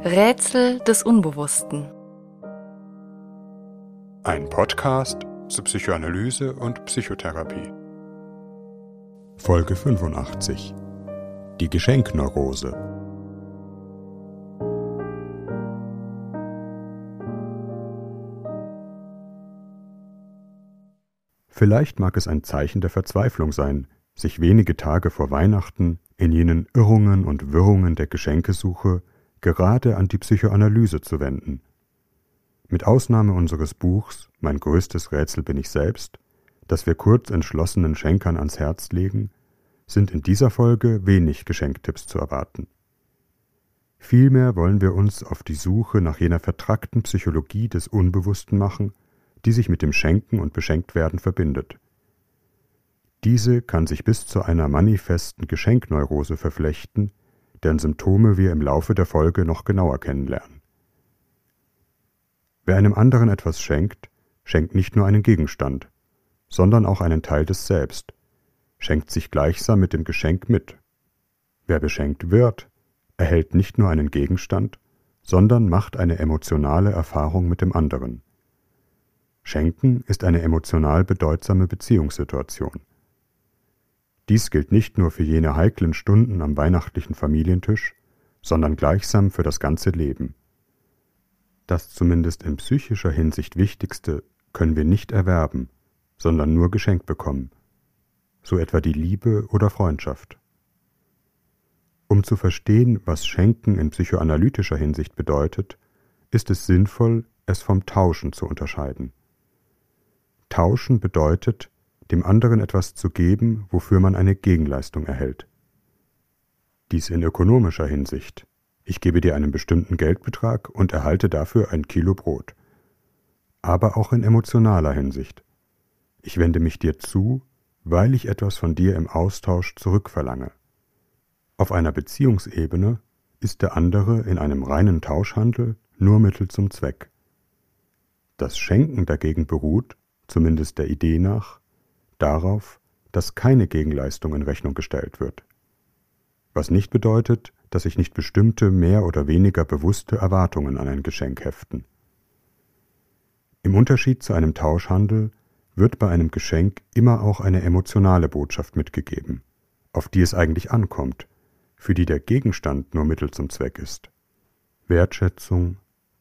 Rätsel des Unbewussten. Ein Podcast zur Psychoanalyse und Psychotherapie. Folge 85. Die Geschenkneurose. Vielleicht mag es ein Zeichen der Verzweiflung sein, sich wenige Tage vor Weihnachten in jenen Irrungen und Wirrungen der Geschenkesuche gerade an die Psychoanalyse zu wenden. Mit Ausnahme unseres Buchs Mein größtes Rätsel bin ich selbst, das wir kurz entschlossenen Schenkern ans Herz legen, sind in dieser Folge wenig Geschenktipps zu erwarten. Vielmehr wollen wir uns auf die Suche nach jener vertrackten Psychologie des Unbewussten machen, die sich mit dem Schenken und Beschenktwerden verbindet. Diese kann sich bis zu einer manifesten Geschenkneurose verflechten, deren Symptome wir im Laufe der Folge noch genauer kennenlernen. Wer einem anderen etwas schenkt, schenkt nicht nur einen Gegenstand, sondern auch einen Teil des Selbst, schenkt sich gleichsam mit dem Geschenk mit. Wer beschenkt wird, erhält nicht nur einen Gegenstand, sondern macht eine emotionale Erfahrung mit dem anderen. Schenken ist eine emotional bedeutsame Beziehungssituation. Dies gilt nicht nur für jene heiklen Stunden am weihnachtlichen Familientisch, sondern gleichsam für das ganze Leben. Das zumindest in psychischer Hinsicht Wichtigste können wir nicht erwerben, sondern nur geschenkt bekommen, so etwa die Liebe oder Freundschaft. Um zu verstehen, was Schenken in psychoanalytischer Hinsicht bedeutet, ist es sinnvoll, es vom Tauschen zu unterscheiden. Tauschen bedeutet, dem anderen etwas zu geben, wofür man eine Gegenleistung erhält. Dies in ökonomischer Hinsicht. Ich gebe dir einen bestimmten Geldbetrag und erhalte dafür ein Kilo Brot. Aber auch in emotionaler Hinsicht. Ich wende mich dir zu, weil ich etwas von dir im Austausch zurückverlange. Auf einer Beziehungsebene ist der andere in einem reinen Tauschhandel nur Mittel zum Zweck. Das Schenken dagegen beruht, zumindest der Idee nach, darauf, dass keine Gegenleistung in Rechnung gestellt wird. Was nicht bedeutet, dass sich nicht bestimmte mehr oder weniger bewusste Erwartungen an ein Geschenk heften. Im Unterschied zu einem Tauschhandel wird bei einem Geschenk immer auch eine emotionale Botschaft mitgegeben, auf die es eigentlich ankommt, für die der Gegenstand nur Mittel zum Zweck ist. Wertschätzung,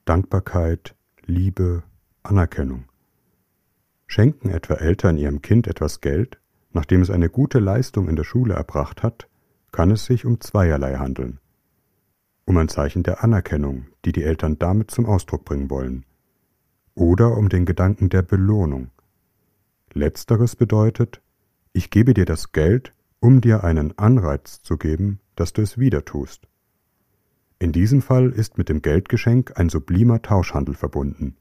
Dankbarkeit, Liebe, Anerkennung. Schenken etwa Eltern ihrem Kind etwas Geld, nachdem es eine gute Leistung in der Schule erbracht hat, kann es sich um zweierlei handeln. Um ein Zeichen der Anerkennung, die die Eltern damit zum Ausdruck bringen wollen, oder um den Gedanken der Belohnung. Letzteres bedeutet, ich gebe dir das Geld, um dir einen Anreiz zu geben, dass du es wieder tust. In diesem Fall ist mit dem Geldgeschenk ein sublimer Tauschhandel verbunden.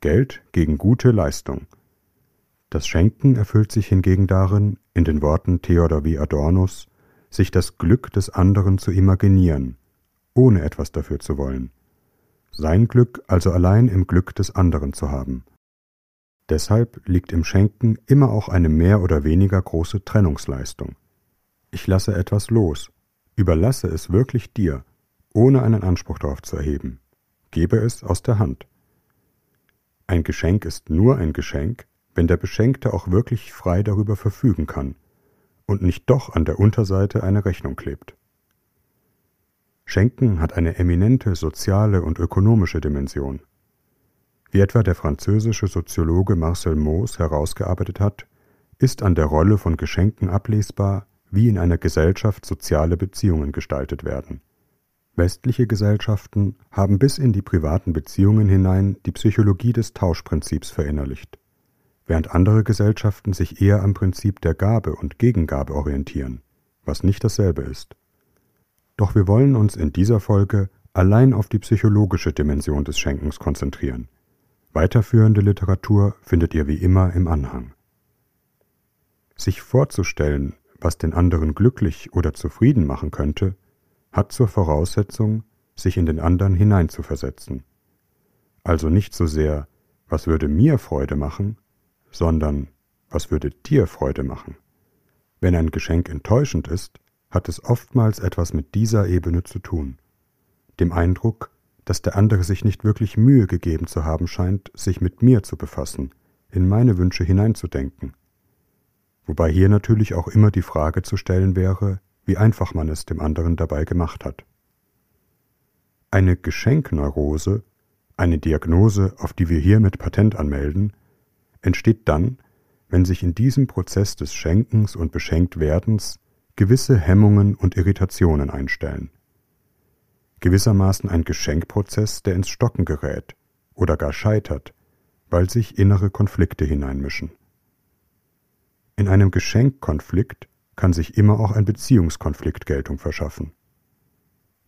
Geld gegen gute Leistung – das Schenken erfüllt sich hingegen darin, in den Worten Theodor W. Adornos, sich das Glück des anderen zu imaginieren, ohne etwas dafür zu wollen, sein Glück also allein im Glück des anderen zu haben. Deshalb liegt im Schenken immer auch eine mehr oder weniger große Trennungsleistung. Ich lasse etwas los, überlasse es wirklich dir, ohne einen Anspruch darauf zu erheben, gebe es aus der Hand. Ein Geschenk ist nur ein Geschenk, wenn der Beschenkte auch wirklich frei darüber verfügen kann und nicht doch an der Unterseite eine Rechnung klebt. Schenken hat eine eminente soziale und ökonomische Dimension. Wie etwa der französische Soziologe Marcel Mauss herausgearbeitet hat, ist an der Rolle von Geschenken ablesbar, wie in einer Gesellschaft soziale Beziehungen gestaltet werden. Westliche Gesellschaften haben bis in die privaten Beziehungen hinein die Psychologie des Tauschprinzips verinnerlicht während andere Gesellschaften sich eher am Prinzip der Gabe und Gegengabe orientieren, was nicht dasselbe ist. Doch wir wollen uns in dieser Folge allein auf die psychologische Dimension des Schenkens konzentrieren. Weiterführende Literatur findet ihr wie immer im Anhang. Sich vorzustellen, was den anderen glücklich oder zufrieden machen könnte, hat zur Voraussetzung, sich in den anderen hineinzuversetzen. Also nicht so sehr, was würde mir Freude machen, sondern was würde dir Freude machen? Wenn ein Geschenk enttäuschend ist, hat es oftmals etwas mit dieser Ebene zu tun, dem Eindruck, dass der andere sich nicht wirklich Mühe gegeben zu haben scheint, sich mit mir zu befassen, in meine Wünsche hineinzudenken. Wobei hier natürlich auch immer die Frage zu stellen wäre, wie einfach man es dem anderen dabei gemacht hat. Eine Geschenkneurose, eine Diagnose, auf die wir hier mit Patent anmelden, entsteht dann, wenn sich in diesem Prozess des Schenkens und Beschenktwerdens gewisse Hemmungen und Irritationen einstellen. Gewissermaßen ein Geschenkprozess, der ins Stocken gerät oder gar scheitert, weil sich innere Konflikte hineinmischen. In einem Geschenkkonflikt kann sich immer auch ein Beziehungskonflikt Geltung verschaffen.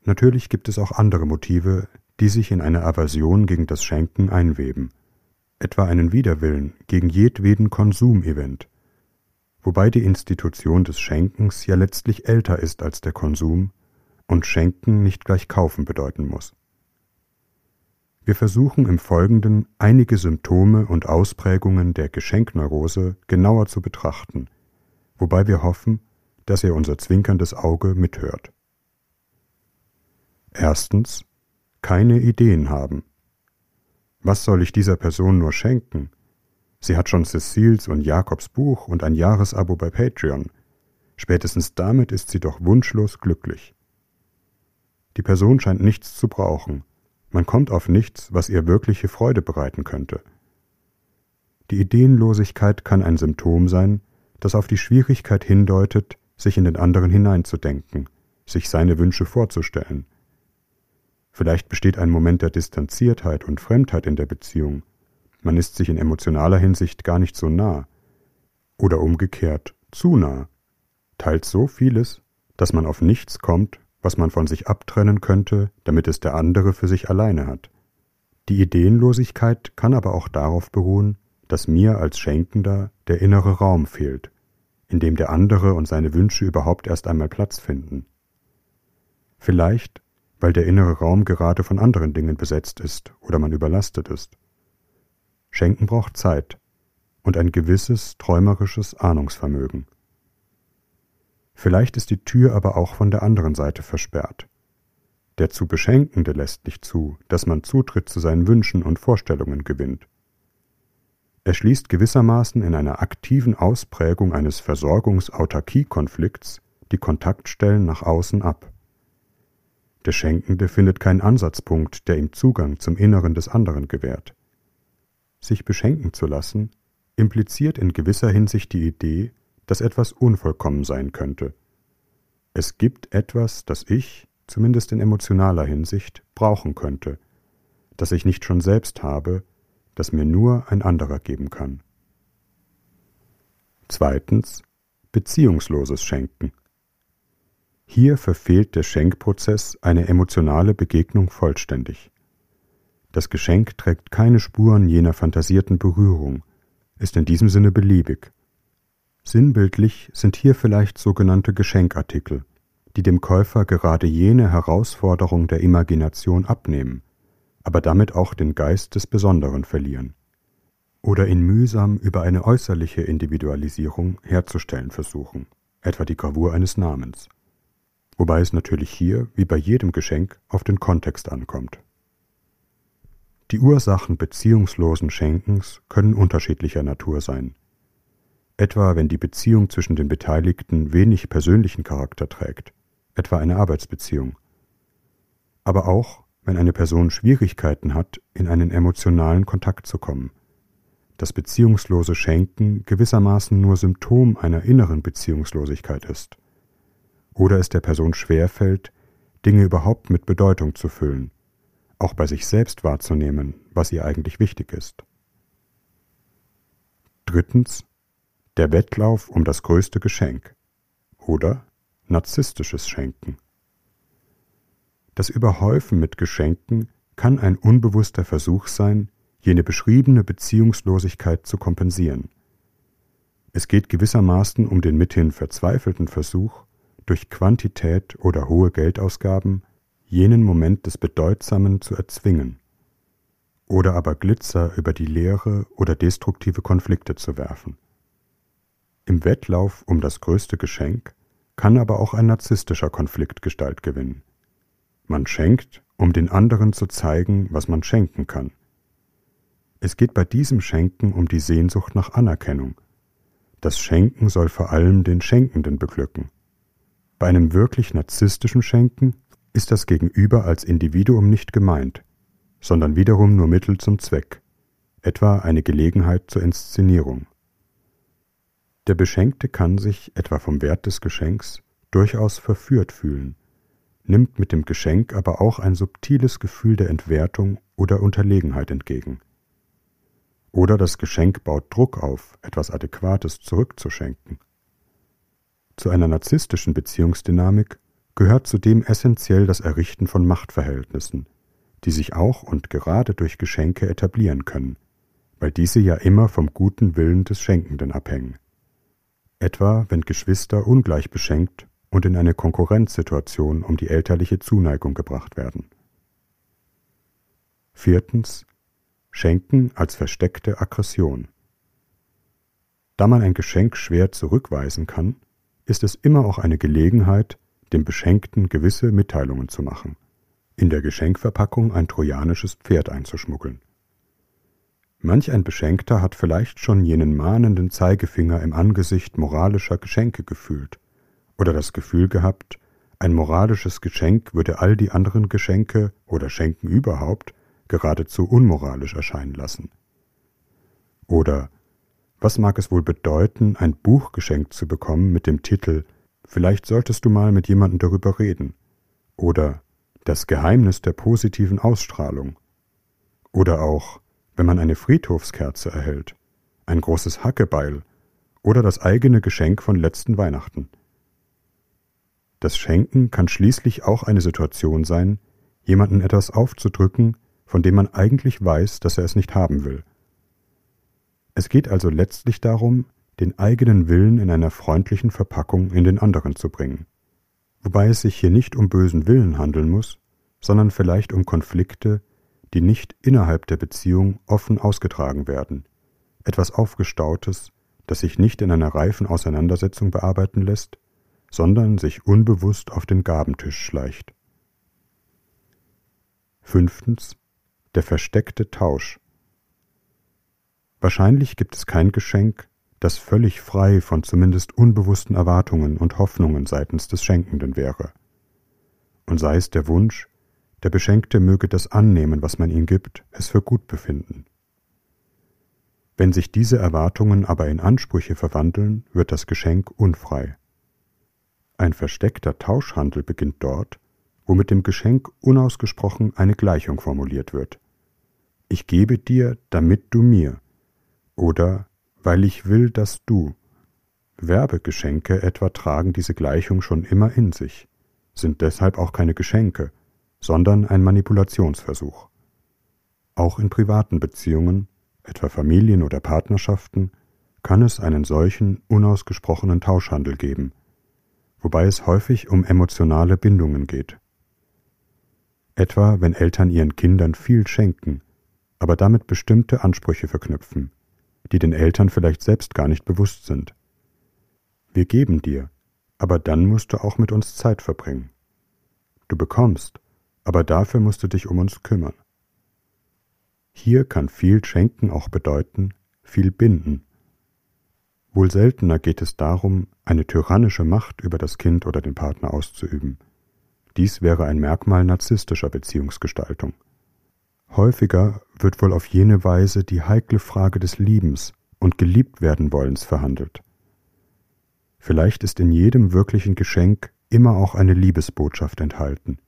Natürlich gibt es auch andere Motive, die sich in eine Aversion gegen das Schenken einweben, etwa einen Widerwillen gegen jedweden Konsumevent, wobei die Institution des Schenkens ja letztlich älter ist als der Konsum und Schenken nicht gleich kaufen bedeuten muss. Wir versuchen im Folgenden einige Symptome und Ausprägungen der Geschenkneurose genauer zu betrachten, wobei wir hoffen, dass ihr unser zwinkerndes Auge mithört. Erstens keine Ideen haben. Was soll ich dieser Person nur schenken? Sie hat schon Cecils und Jakobs Buch und ein Jahresabo bei Patreon. Spätestens damit ist sie doch wunschlos glücklich. Die Person scheint nichts zu brauchen. Man kommt auf nichts, was ihr wirkliche Freude bereiten könnte. Die Ideenlosigkeit kann ein Symptom sein, das auf die Schwierigkeit hindeutet, sich in den anderen hineinzudenken, sich seine Wünsche vorzustellen. Vielleicht besteht ein Moment der Distanziertheit und Fremdheit in der Beziehung, man ist sich in emotionaler Hinsicht gar nicht so nah. Oder umgekehrt, zu nah. Teilt so vieles, dass man auf nichts kommt, was man von sich abtrennen könnte, damit es der andere für sich alleine hat. Die Ideenlosigkeit kann aber auch darauf beruhen, dass mir als Schenkender der innere Raum fehlt, in dem der andere und seine Wünsche überhaupt erst einmal Platz finden. Vielleicht, weil der innere Raum gerade von anderen Dingen besetzt ist oder man überlastet ist. Schenken braucht Zeit und ein gewisses träumerisches Ahnungsvermögen. Vielleicht ist die Tür aber auch von der anderen Seite versperrt. Der zu Beschenkende lässt nicht zu, dass man Zutritt zu seinen Wünschen und Vorstellungen gewinnt. Er schließt gewissermaßen in einer aktiven Ausprägung eines Versorgungs-Autarkie-Konflikts die Kontaktstellen nach außen ab. Der Schenkende findet keinen Ansatzpunkt, der ihm Zugang zum Inneren des anderen gewährt. Sich beschenken zu lassen, impliziert in gewisser Hinsicht die Idee, dass etwas unvollkommen sein könnte. Es gibt etwas, das ich, zumindest in emotionaler Hinsicht, brauchen könnte, das ich nicht schon selbst habe, das mir nur ein anderer geben kann. Zweitens beziehungsloses Schenken. Hier verfehlt der Schenkprozess eine emotionale Begegnung vollständig. Das Geschenk trägt keine Spuren jener fantasierten Berührung, ist in diesem Sinne beliebig. Sinnbildlich sind hier vielleicht sogenannte Geschenkartikel, die dem Käufer gerade jene Herausforderung der Imagination abnehmen, aber damit auch den Geist des Besonderen verlieren oder ihn mühsam über eine äußerliche Individualisierung herzustellen versuchen, etwa die Gravur eines Namens, wobei es natürlich hier, wie bei jedem Geschenk, auf den Kontext ankommt. Die Ursachen beziehungslosen Schenkens können unterschiedlicher Natur sein. Etwa wenn die Beziehung zwischen den Beteiligten wenig persönlichen Charakter trägt, etwa eine Arbeitsbeziehung. Aber auch wenn eine Person Schwierigkeiten hat, in einen emotionalen Kontakt zu kommen. Das beziehungslose Schenken gewissermaßen nur Symptom einer inneren Beziehungslosigkeit ist. Oder es der Person schwerfällt, Dinge überhaupt mit Bedeutung zu füllen auch bei sich selbst wahrzunehmen, was ihr eigentlich wichtig ist. Drittens der Wettlauf um das größte Geschenk oder narzisstisches Schenken. Das Überhäufen mit Geschenken kann ein unbewusster Versuch sein, jene beschriebene Beziehungslosigkeit zu kompensieren. Es geht gewissermaßen um den mithin verzweifelten Versuch, durch Quantität oder hohe Geldausgaben jenen Moment des Bedeutsamen zu erzwingen oder aber Glitzer über die leere oder destruktive Konflikte zu werfen. Im Wettlauf um das größte Geschenk kann aber auch ein narzisstischer Konflikt Gestalt gewinnen. Man schenkt um den anderen zu zeigen, was man schenken kann. Es geht bei diesem Schenken um die Sehnsucht nach Anerkennung. Das Schenken soll vor allem den Schenkenden beglücken. Bei einem wirklich narzisstischen Schenken ist das Gegenüber als Individuum nicht gemeint, sondern wiederum nur Mittel zum Zweck, etwa eine Gelegenheit zur Inszenierung. Der Beschenkte kann sich, etwa vom Wert des Geschenks, durchaus verführt fühlen, nimmt mit dem Geschenk aber auch ein subtiles Gefühl der Entwertung oder Unterlegenheit entgegen. Oder das Geschenk baut Druck auf, etwas Adäquates zurückzuschenken. Zu einer narzisstischen Beziehungsdynamik gehört zudem essentiell das Errichten von Machtverhältnissen, die sich auch und gerade durch Geschenke etablieren können, weil diese ja immer vom guten Willen des Schenkenden abhängen. Etwa wenn Geschwister ungleich beschenkt und in eine Konkurrenzsituation um die elterliche Zuneigung gebracht werden. Viertens Schenken als versteckte Aggression. Da man ein Geschenk schwer zurückweisen kann, ist es immer auch eine Gelegenheit, dem Beschenkten gewisse Mitteilungen zu machen, in der Geschenkverpackung ein trojanisches Pferd einzuschmuggeln. Manch ein Beschenkter hat vielleicht schon jenen mahnenden Zeigefinger im Angesicht moralischer Geschenke gefühlt oder das Gefühl gehabt, ein moralisches Geschenk würde all die anderen Geschenke oder Schenken überhaupt geradezu unmoralisch erscheinen lassen. Oder was mag es wohl bedeuten, ein Buch geschenkt zu bekommen mit dem Titel Vielleicht solltest du mal mit jemandem darüber reden. Oder Das Geheimnis der positiven Ausstrahlung. Oder auch, wenn man eine Friedhofskerze erhält, ein großes Hackebeil oder das eigene Geschenk von letzten Weihnachten. Das Schenken kann schließlich auch eine Situation sein, jemanden etwas aufzudrücken, von dem man eigentlich weiß, dass er es nicht haben will. Es geht also letztlich darum, den eigenen Willen in einer freundlichen Verpackung in den anderen zu bringen. Wobei es sich hier nicht um bösen Willen handeln muss, sondern vielleicht um Konflikte, die nicht innerhalb der Beziehung offen ausgetragen werden, etwas Aufgestautes, das sich nicht in einer reifen Auseinandersetzung bearbeiten lässt, sondern sich unbewusst auf den Gabentisch schleicht. Fünftens der versteckte Tausch. Wahrscheinlich gibt es kein Geschenk, das völlig frei von zumindest unbewussten Erwartungen und Hoffnungen seitens des Schenkenden wäre. Und sei es der Wunsch, der Beschenkte möge das annehmen, was man ihm gibt, es für gut befinden. Wenn sich diese Erwartungen aber in Ansprüche verwandeln, wird das Geschenk unfrei. Ein versteckter Tauschhandel beginnt dort, wo mit dem Geschenk unausgesprochen eine Gleichung formuliert wird. Ich gebe dir, damit du mir, oder weil ich will, dass du. Werbegeschenke etwa tragen diese Gleichung schon immer in sich, sind deshalb auch keine Geschenke, sondern ein Manipulationsversuch. Auch in privaten Beziehungen, etwa Familien oder Partnerschaften, kann es einen solchen unausgesprochenen Tauschhandel geben, wobei es häufig um emotionale Bindungen geht etwa wenn Eltern ihren Kindern viel schenken, aber damit bestimmte Ansprüche verknüpfen, die den Eltern vielleicht selbst gar nicht bewusst sind. Wir geben dir, aber dann musst du auch mit uns Zeit verbringen. Du bekommst, aber dafür musst du dich um uns kümmern. Hier kann viel Schenken auch bedeuten, viel binden. Wohl seltener geht es darum, eine tyrannische Macht über das Kind oder den Partner auszuüben, dies wäre ein Merkmal narzisstischer Beziehungsgestaltung. Häufiger wird wohl auf jene Weise die heikle Frage des Liebens und geliebt werden wollens verhandelt. Vielleicht ist in jedem wirklichen Geschenk immer auch eine Liebesbotschaft enthalten.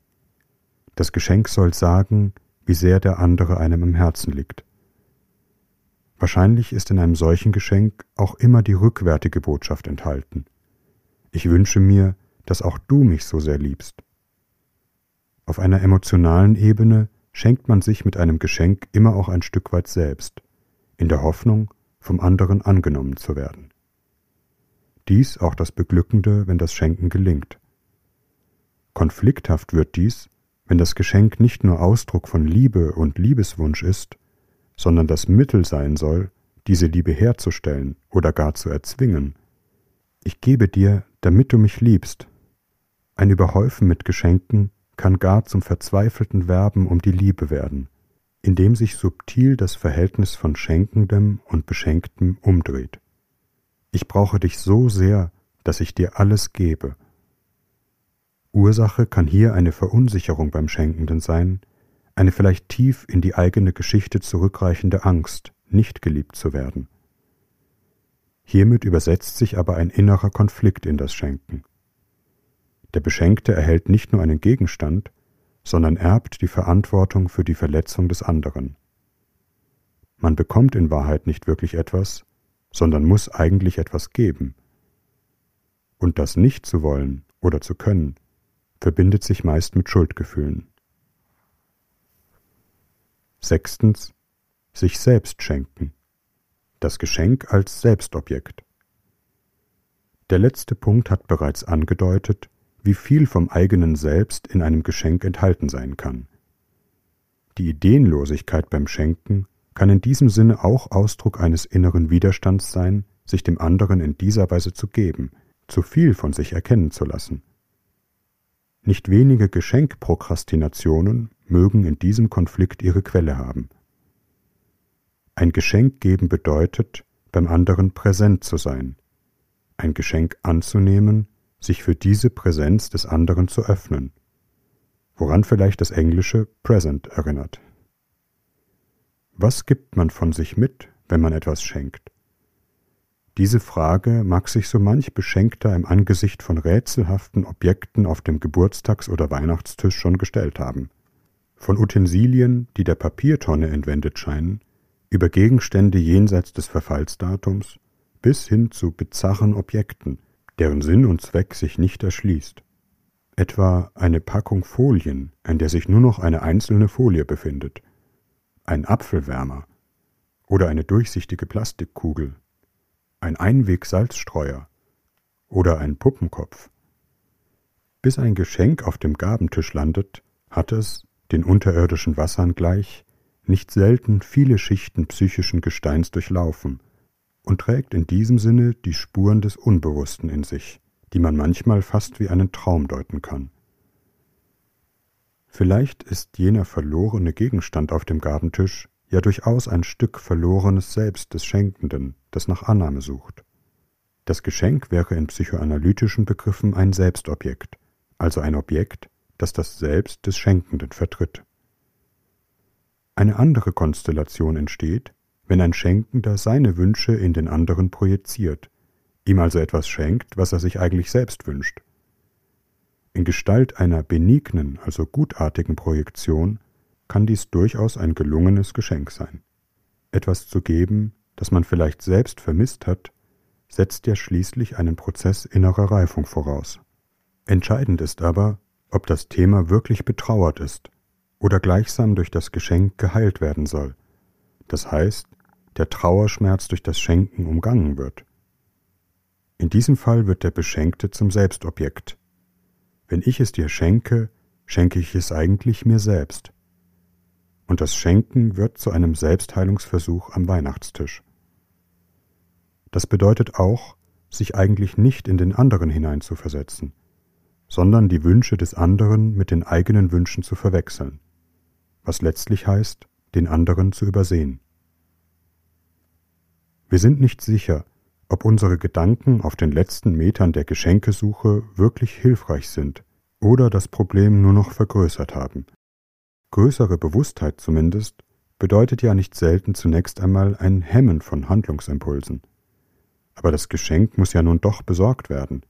Das Geschenk soll sagen, wie sehr der andere einem im Herzen liegt. Wahrscheinlich ist in einem solchen Geschenk auch immer die rückwärtige Botschaft enthalten. Ich wünsche mir, dass auch du mich so sehr liebst. Auf einer emotionalen Ebene schenkt man sich mit einem Geschenk immer auch ein Stück weit selbst, in der Hoffnung, vom anderen angenommen zu werden. Dies auch das Beglückende, wenn das Schenken gelingt. Konflikthaft wird dies, wenn das Geschenk nicht nur Ausdruck von Liebe und Liebeswunsch ist, sondern das Mittel sein soll, diese Liebe herzustellen oder gar zu erzwingen. Ich gebe dir, damit du mich liebst. Ein Überhäufen mit Geschenken kann gar zum verzweifelten Werben um die Liebe werden, indem sich subtil das Verhältnis von Schenkendem und Beschenktem umdreht. Ich brauche dich so sehr, dass ich dir alles gebe. Ursache kann hier eine Verunsicherung beim Schenkenden sein, eine vielleicht tief in die eigene Geschichte zurückreichende Angst, nicht geliebt zu werden. Hiermit übersetzt sich aber ein innerer Konflikt in das Schenken. Der Beschenkte erhält nicht nur einen Gegenstand, sondern erbt die Verantwortung für die Verletzung des anderen. Man bekommt in Wahrheit nicht wirklich etwas, sondern muss eigentlich etwas geben. Und das nicht zu wollen oder zu können, verbindet sich meist mit Schuldgefühlen. Sechstens, sich selbst schenken. Das Geschenk als Selbstobjekt. Der letzte Punkt hat bereits angedeutet, wie viel vom eigenen Selbst in einem Geschenk enthalten sein kann. Die Ideenlosigkeit beim Schenken kann in diesem Sinne auch Ausdruck eines inneren Widerstands sein, sich dem anderen in dieser Weise zu geben, zu viel von sich erkennen zu lassen. Nicht wenige Geschenkprokrastinationen mögen in diesem Konflikt ihre Quelle haben. Ein Geschenk geben bedeutet, beim anderen präsent zu sein, ein Geschenk anzunehmen sich für diese Präsenz des anderen zu öffnen, woran vielleicht das englische Present erinnert. Was gibt man von sich mit, wenn man etwas schenkt? Diese Frage mag sich so manch Beschenkter im Angesicht von rätselhaften Objekten auf dem Geburtstags- oder Weihnachtstisch schon gestellt haben. Von Utensilien, die der Papiertonne entwendet scheinen, über Gegenstände jenseits des Verfallsdatums bis hin zu bizarren Objekten, deren Sinn und Zweck sich nicht erschließt. Etwa eine Packung Folien, an der sich nur noch eine einzelne Folie befindet, ein Apfelwärmer. Oder eine durchsichtige Plastikkugel, ein Einweg-Salzstreuer. Oder ein Puppenkopf. Bis ein Geschenk auf dem Gabentisch landet, hat es, den unterirdischen Wassern gleich, nicht selten viele Schichten psychischen Gesteins durchlaufen und trägt in diesem Sinne die Spuren des Unbewussten in sich, die man manchmal fast wie einen Traum deuten kann. Vielleicht ist jener verlorene Gegenstand auf dem Gabentisch ja durchaus ein Stück verlorenes Selbst des Schenkenden, das nach Annahme sucht. Das Geschenk wäre in psychoanalytischen Begriffen ein Selbstobjekt, also ein Objekt, das das Selbst des Schenkenden vertritt. Eine andere Konstellation entsteht, wenn ein Schenkender seine Wünsche in den anderen projiziert, ihm also etwas schenkt, was er sich eigentlich selbst wünscht. In Gestalt einer benignen, also gutartigen Projektion kann dies durchaus ein gelungenes Geschenk sein. Etwas zu geben, das man vielleicht selbst vermisst hat, setzt ja schließlich einen Prozess innerer Reifung voraus. Entscheidend ist aber, ob das Thema wirklich betrauert ist oder gleichsam durch das Geschenk geheilt werden soll. Das heißt, der Trauerschmerz durch das Schenken umgangen wird. In diesem Fall wird der Beschenkte zum Selbstobjekt. Wenn ich es dir schenke, schenke ich es eigentlich mir selbst. Und das Schenken wird zu einem Selbstheilungsversuch am Weihnachtstisch. Das bedeutet auch, sich eigentlich nicht in den anderen hineinzuversetzen, sondern die Wünsche des anderen mit den eigenen Wünschen zu verwechseln, was letztlich heißt, den anderen zu übersehen. Wir sind nicht sicher, ob unsere Gedanken auf den letzten Metern der Geschenkesuche wirklich hilfreich sind oder das Problem nur noch vergrößert haben. Größere Bewusstheit zumindest bedeutet ja nicht selten zunächst einmal ein Hemmen von Handlungsimpulsen. Aber das Geschenk muss ja nun doch besorgt werden.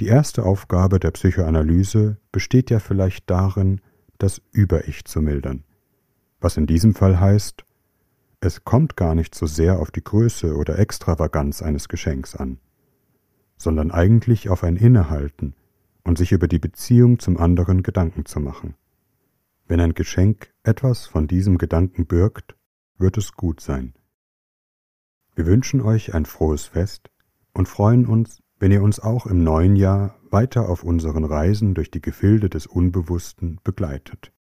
Die erste Aufgabe der Psychoanalyse besteht ja vielleicht darin, das Über-Ich zu mildern, was in diesem Fall heißt, es kommt gar nicht so sehr auf die Größe oder Extravaganz eines Geschenks an, sondern eigentlich auf ein Innehalten und sich über die Beziehung zum anderen Gedanken zu machen. Wenn ein Geschenk etwas von diesem Gedanken birgt, wird es gut sein. Wir wünschen euch ein frohes Fest und freuen uns, wenn ihr uns auch im neuen Jahr weiter auf unseren Reisen durch die Gefilde des Unbewussten begleitet.